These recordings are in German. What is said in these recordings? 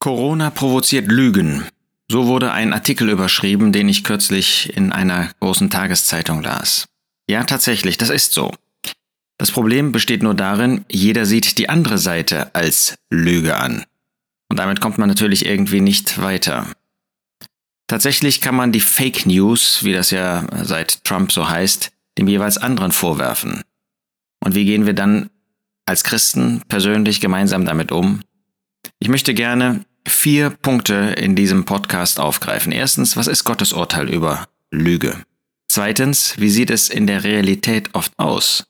Corona provoziert Lügen. So wurde ein Artikel überschrieben, den ich kürzlich in einer großen Tageszeitung las. Ja, tatsächlich, das ist so. Das Problem besteht nur darin, jeder sieht die andere Seite als Lüge an. Und damit kommt man natürlich irgendwie nicht weiter. Tatsächlich kann man die Fake News, wie das ja seit Trump so heißt, dem jeweils anderen vorwerfen. Und wie gehen wir dann als Christen persönlich gemeinsam damit um? Ich möchte gerne vier Punkte in diesem Podcast aufgreifen. Erstens, was ist Gottes Urteil über Lüge? Zweitens, wie sieht es in der Realität oft aus?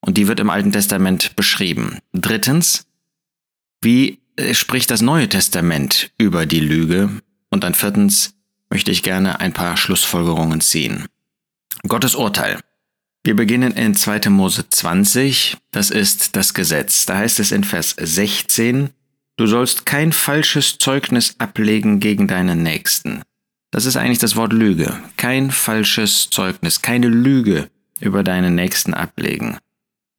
Und die wird im Alten Testament beschrieben. Drittens, wie äh, spricht das Neue Testament über die Lüge? Und dann viertens möchte ich gerne ein paar Schlussfolgerungen ziehen. Gottes Urteil. Wir beginnen in 2. Mose 20, das ist das Gesetz. Da heißt es in Vers 16, Du sollst kein falsches Zeugnis ablegen gegen deinen Nächsten. Das ist eigentlich das Wort Lüge. Kein falsches Zeugnis, keine Lüge über deinen Nächsten ablegen.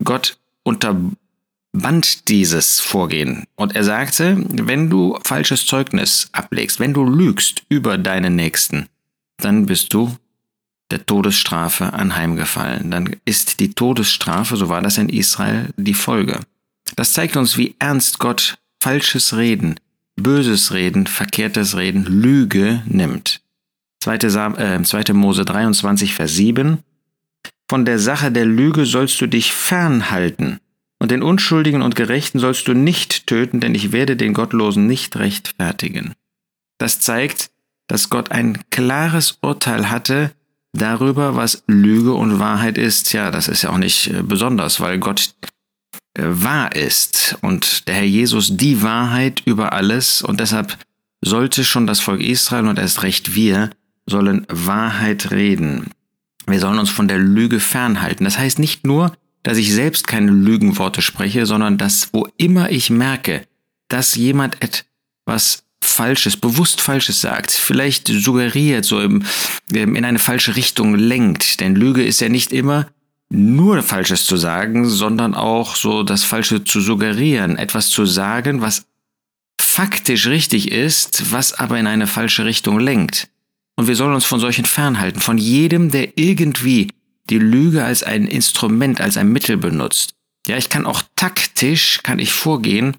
Gott unterband dieses Vorgehen und er sagte, wenn du falsches Zeugnis ablegst, wenn du lügst über deinen Nächsten, dann bist du der Todesstrafe anheimgefallen. Dann ist die Todesstrafe, so war das in Israel, die Folge. Das zeigt uns, wie ernst Gott falsches Reden, böses Reden, verkehrtes Reden, Lüge nimmt. 2. Äh, 2. Mose 23, Vers 7. Von der Sache der Lüge sollst du dich fernhalten, und den Unschuldigen und Gerechten sollst du nicht töten, denn ich werde den Gottlosen nicht rechtfertigen. Das zeigt, dass Gott ein klares Urteil hatte darüber, was Lüge und Wahrheit ist. Ja, das ist ja auch nicht äh, besonders, weil Gott wahr ist und der Herr Jesus die Wahrheit über alles und deshalb sollte schon das Volk Israel und erst recht wir sollen Wahrheit reden. Wir sollen uns von der Lüge fernhalten. Das heißt nicht nur, dass ich selbst keine Lügenworte spreche, sondern dass wo immer ich merke, dass jemand etwas Falsches, bewusst Falsches sagt, vielleicht suggeriert, so im, in eine falsche Richtung lenkt. Denn Lüge ist ja nicht immer nur Falsches zu sagen, sondern auch so das Falsche zu suggerieren, etwas zu sagen, was faktisch richtig ist, was aber in eine falsche Richtung lenkt. Und wir sollen uns von solchen fernhalten, von jedem, der irgendwie die Lüge als ein Instrument, als ein Mittel benutzt. Ja, ich kann auch taktisch, kann ich vorgehen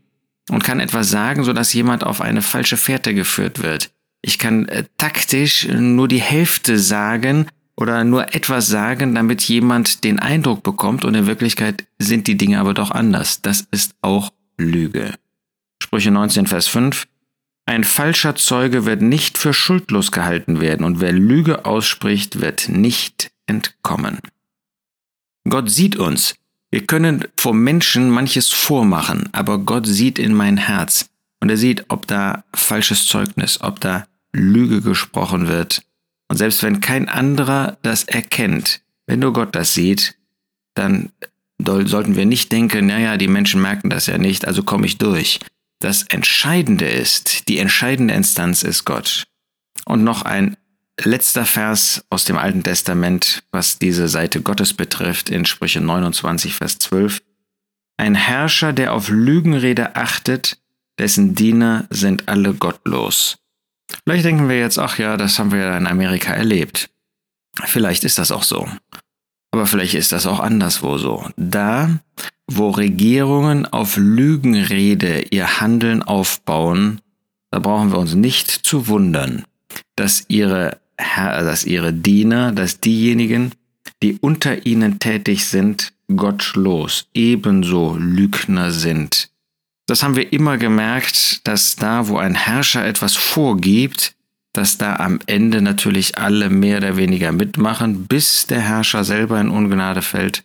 und kann etwas sagen, sodass jemand auf eine falsche Fährte geführt wird. Ich kann äh, taktisch nur die Hälfte sagen, oder nur etwas sagen, damit jemand den Eindruck bekommt und in Wirklichkeit sind die Dinge aber doch anders. Das ist auch Lüge. Sprüche 19, Vers 5. Ein falscher Zeuge wird nicht für schuldlos gehalten werden und wer Lüge ausspricht, wird nicht entkommen. Gott sieht uns. Wir können vor Menschen manches vormachen, aber Gott sieht in mein Herz und er sieht, ob da falsches Zeugnis, ob da Lüge gesprochen wird und selbst wenn kein anderer das erkennt, wenn nur Gott das sieht, dann sollten wir nicht denken, naja, die Menschen merken das ja nicht, also komme ich durch. Das Entscheidende ist, die entscheidende Instanz ist Gott. Und noch ein letzter Vers aus dem Alten Testament, was diese Seite Gottes betrifft, in Sprüche 29, Vers 12. Ein Herrscher, der auf Lügenrede achtet, dessen Diener sind alle gottlos. Vielleicht denken wir jetzt, ach ja, das haben wir ja in Amerika erlebt. Vielleicht ist das auch so. Aber vielleicht ist das auch anderswo so. Da, wo Regierungen auf Lügenrede ihr Handeln aufbauen, da brauchen wir uns nicht zu wundern, dass ihre, Herr, dass ihre Diener, dass diejenigen, die unter ihnen tätig sind, gottlos, ebenso Lügner sind das haben wir immer gemerkt, dass da, wo ein Herrscher etwas vorgibt, dass da am Ende natürlich alle mehr oder weniger mitmachen, bis der Herrscher selber in Ungnade fällt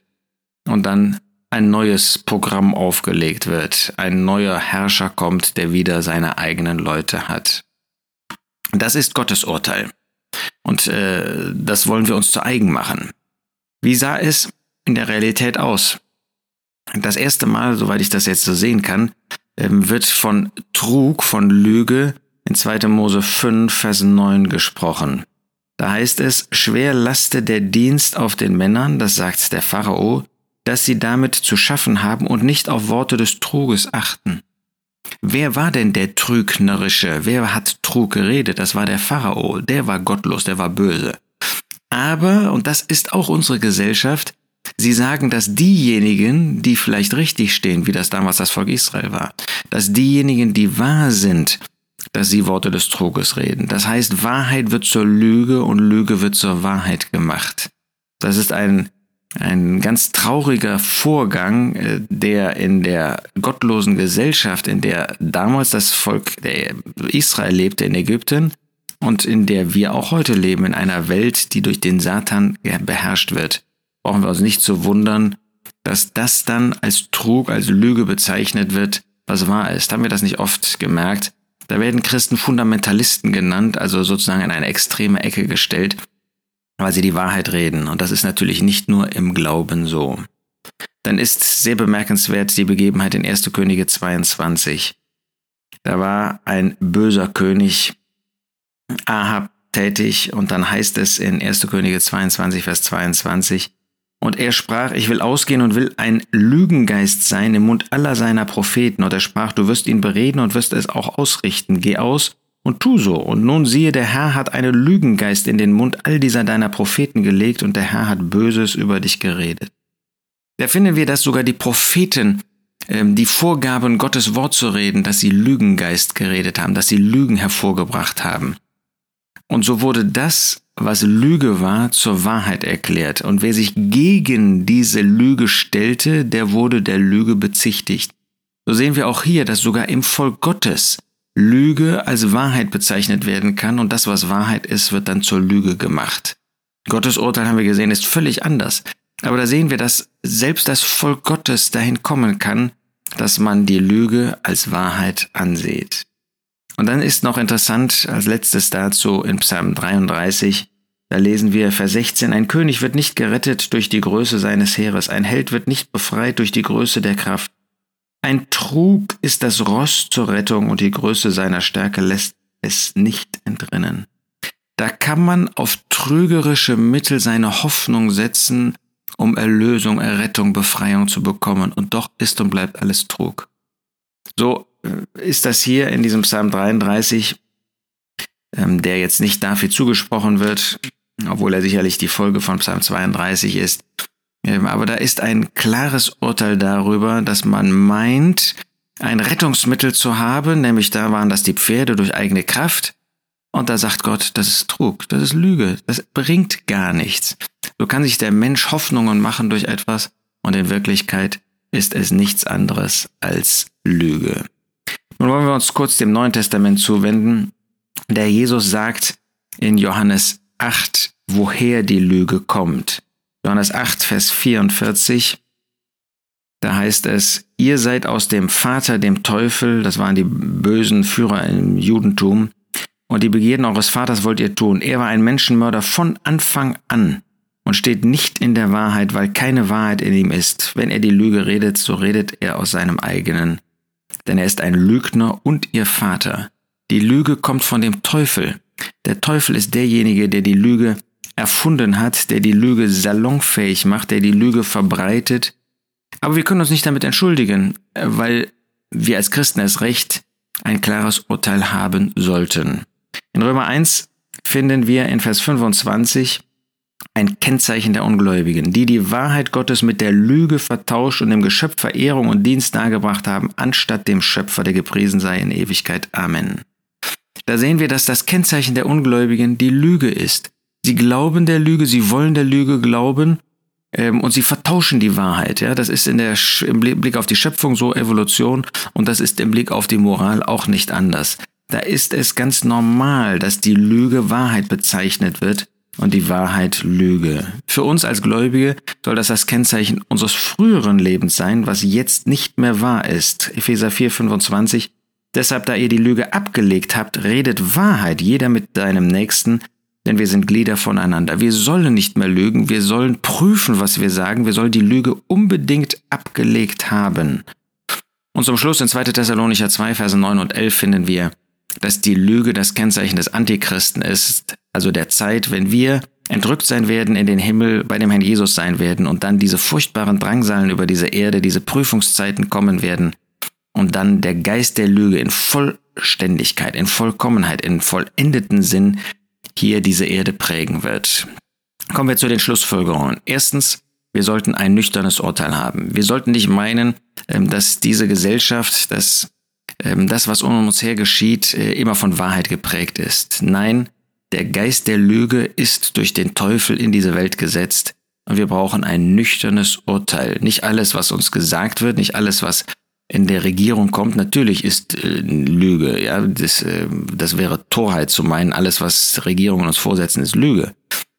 und dann ein neues Programm aufgelegt wird. Ein neuer Herrscher kommt, der wieder seine eigenen Leute hat. Das ist Gottes Urteil. Und äh, das wollen wir uns zu eigen machen. Wie sah es in der Realität aus? Das erste Mal, soweit ich das jetzt so sehen kann, ähm, wird von Trug, von Lüge in 2. Mose 5, Vers 9 gesprochen. Da heißt es, schwer laste der Dienst auf den Männern, das sagt der Pharao, dass sie damit zu schaffen haben und nicht auf Worte des Truges achten. Wer war denn der Trügnerische? Wer hat Trug geredet? Das war der Pharao. Der war gottlos, der war böse. Aber, und das ist auch unsere Gesellschaft, sie sagen, dass diejenigen, die vielleicht richtig stehen, wie das damals das Volk Israel war, dass diejenigen, die wahr sind, dass sie Worte des Truges reden. Das heißt, Wahrheit wird zur Lüge und Lüge wird zur Wahrheit gemacht. Das ist ein, ein ganz trauriger Vorgang, äh, der in der gottlosen Gesellschaft, in der damals das Volk der Israel lebte in Ägypten und in der wir auch heute leben, in einer Welt, die durch den Satan beherrscht wird, brauchen wir uns nicht zu wundern, dass das dann als Trug, als Lüge bezeichnet wird, was wahr ist. Haben wir das nicht oft gemerkt? Da werden Christen Fundamentalisten genannt, also sozusagen in eine extreme Ecke gestellt, weil sie die Wahrheit reden. Und das ist natürlich nicht nur im Glauben so. Dann ist sehr bemerkenswert die Begebenheit in 1. Könige 22. Da war ein böser König, Ahab, tätig und dann heißt es in 1. Könige 22, Vers 22, und er sprach, ich will ausgehen und will ein Lügengeist sein im Mund aller seiner Propheten. Und er sprach, du wirst ihn bereden und wirst es auch ausrichten. Geh aus und tu so. Und nun siehe, der Herr hat einen Lügengeist in den Mund all dieser deiner Propheten gelegt und der Herr hat Böses über dich geredet. Da finden wir, dass sogar die Propheten ähm, die Vorgaben, Gottes Wort zu reden, dass sie Lügengeist geredet haben, dass sie Lügen hervorgebracht haben. Und so wurde das was Lüge war, zur Wahrheit erklärt. Und wer sich gegen diese Lüge stellte, der wurde der Lüge bezichtigt. So sehen wir auch hier, dass sogar im Volk Gottes Lüge als Wahrheit bezeichnet werden kann und das, was Wahrheit ist, wird dann zur Lüge gemacht. Gottes Urteil haben wir gesehen, ist völlig anders. Aber da sehen wir, dass selbst das Volk Gottes dahin kommen kann, dass man die Lüge als Wahrheit ansieht. Und dann ist noch interessant als letztes dazu in Psalm 33, da lesen wir Vers 16, ein König wird nicht gerettet durch die Größe seines Heeres, ein Held wird nicht befreit durch die Größe der Kraft. Ein Trug ist das Ross zur Rettung und die Größe seiner Stärke lässt es nicht entrinnen. Da kann man auf trügerische Mittel seine Hoffnung setzen, um Erlösung, Errettung, Befreiung zu bekommen. Und doch ist und bleibt alles Trug. So ist das hier in diesem Psalm 33, ähm, der jetzt nicht dafür zugesprochen wird, obwohl er sicherlich die Folge von Psalm 32 ist. Ähm, aber da ist ein klares Urteil darüber, dass man meint, ein Rettungsmittel zu haben, nämlich da waren das die Pferde durch eigene Kraft. Und da sagt Gott, das ist Trug, das ist Lüge, das bringt gar nichts. So kann sich der Mensch Hoffnungen machen durch etwas und in Wirklichkeit ist es nichts anderes als Lüge. Nun wollen wir uns kurz dem Neuen Testament zuwenden. Der Jesus sagt in Johannes 8, woher die Lüge kommt. Johannes 8, Vers 44. Da heißt es, ihr seid aus dem Vater, dem Teufel, das waren die bösen Führer im Judentum, und die Begierden eures Vaters wollt ihr tun. Er war ein Menschenmörder von Anfang an und steht nicht in der Wahrheit, weil keine Wahrheit in ihm ist. Wenn er die Lüge redet, so redet er aus seinem eigenen denn er ist ein Lügner und ihr Vater. Die Lüge kommt von dem Teufel. Der Teufel ist derjenige, der die Lüge erfunden hat, der die Lüge salonfähig macht, der die Lüge verbreitet. Aber wir können uns nicht damit entschuldigen, weil wir als Christen es Recht ein klares Urteil haben sollten. In Römer 1 finden wir in Vers 25, ein Kennzeichen der Ungläubigen, die die Wahrheit Gottes mit der Lüge vertauscht und dem Geschöpf Verehrung und Dienst dargebracht haben, anstatt dem Schöpfer, der gepriesen sei in Ewigkeit. Amen. Da sehen wir, dass das Kennzeichen der Ungläubigen die Lüge ist. Sie glauben der Lüge, sie wollen der Lüge glauben ähm, und sie vertauschen die Wahrheit. Ja, das ist in der, im Blick auf die Schöpfung so Evolution und das ist im Blick auf die Moral auch nicht anders. Da ist es ganz normal, dass die Lüge Wahrheit bezeichnet wird und die Wahrheit Lüge. Für uns als Gläubige soll das das Kennzeichen unseres früheren Lebens sein, was jetzt nicht mehr wahr ist. Epheser 4, 25. Deshalb, da ihr die Lüge abgelegt habt, redet Wahrheit jeder mit seinem Nächsten, denn wir sind Glieder voneinander. Wir sollen nicht mehr lügen, wir sollen prüfen, was wir sagen, wir sollen die Lüge unbedingt abgelegt haben. Und zum Schluss in 2. Thessalonicher 2, Verse 9 und 11 finden wir, dass die Lüge das Kennzeichen des Antichristen ist, also der Zeit, wenn wir entrückt sein werden, in den Himmel bei dem Herrn Jesus sein werden und dann diese furchtbaren Drangsalen über diese Erde, diese Prüfungszeiten kommen werden. und dann der Geist der Lüge in Vollständigkeit, in Vollkommenheit, in vollendeten Sinn hier diese Erde prägen wird. Kommen wir zu den Schlussfolgerungen. Erstens, wir sollten ein nüchternes Urteil haben. Wir sollten nicht meinen, ähm, dass diese Gesellschaft, dass das, was um uns her geschieht, äh, immer von Wahrheit geprägt ist. Nein, der Geist der Lüge ist durch den Teufel in diese Welt gesetzt und wir brauchen ein nüchternes Urteil. Nicht alles, was uns gesagt wird, nicht alles, was in der Regierung kommt. Natürlich ist äh, Lüge, ja, das, äh, das wäre Torheit zu meinen, alles, was Regierungen uns vorsetzen, ist Lüge.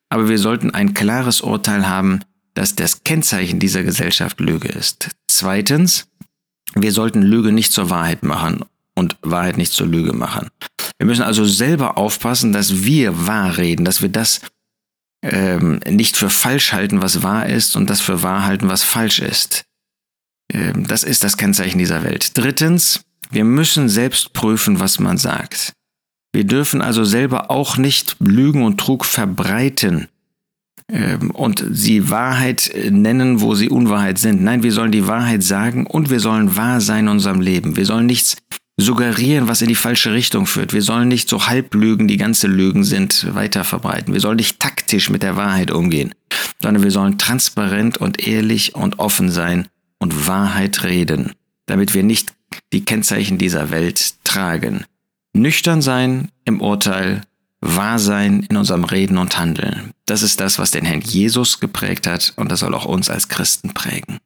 Aber wir sollten ein klares Urteil haben, dass das Kennzeichen dieser Gesellschaft Lüge ist. Zweitens, wir sollten Lüge nicht zur Wahrheit machen und Wahrheit nicht zur Lüge machen. Wir müssen also selber aufpassen, dass wir wahr reden, dass wir das ähm, nicht für falsch halten, was wahr ist, und das für wahr halten, was falsch ist. Ähm, das ist das Kennzeichen dieser Welt. Drittens, wir müssen selbst prüfen, was man sagt. Wir dürfen also selber auch nicht Lügen und Trug verbreiten und sie Wahrheit nennen, wo sie Unwahrheit sind. Nein, wir sollen die Wahrheit sagen und wir sollen wahr sein in unserem Leben. Wir sollen nichts suggerieren, was in die falsche Richtung führt. Wir sollen nicht so Halblügen, die ganze Lügen sind, weiter verbreiten. Wir sollen nicht taktisch mit der Wahrheit umgehen, sondern wir sollen transparent und ehrlich und offen sein und Wahrheit reden, damit wir nicht die Kennzeichen dieser Welt tragen. Nüchtern sein im Urteil, wahr sein in unserem Reden und Handeln. Das ist das, was den Herrn Jesus geprägt hat und das soll auch uns als Christen prägen.